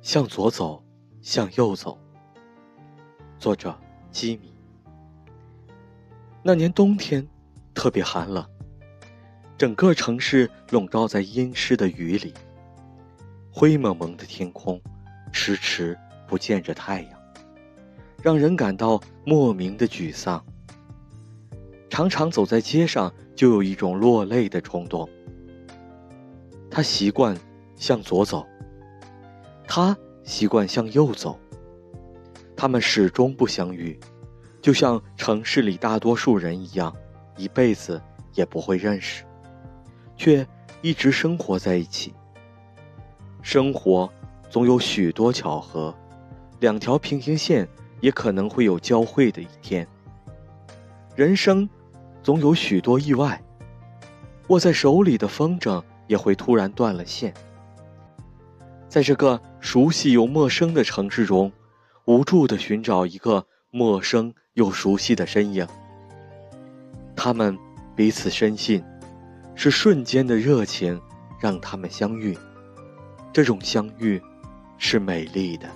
向左走，向右走。作者：基米。那年冬天特别寒冷，整个城市笼罩在阴湿的雨里，灰蒙蒙的天空，迟迟不见着太阳，让人感到莫名的沮丧。常常走在街上，就有一种落泪的冲动。他习惯向左走，他习惯向右走。他们始终不相遇，就像城市里大多数人一样，一辈子也不会认识，却一直生活在一起。生活总有许多巧合，两条平行线也可能会有交汇的一天。人生总有许多意外，握在手里的风筝。也会突然断了线。在这个熟悉又陌生的城市中，无助的寻找一个陌生又熟悉的身影。他们彼此深信，是瞬间的热情让他们相遇。这种相遇，是美丽的。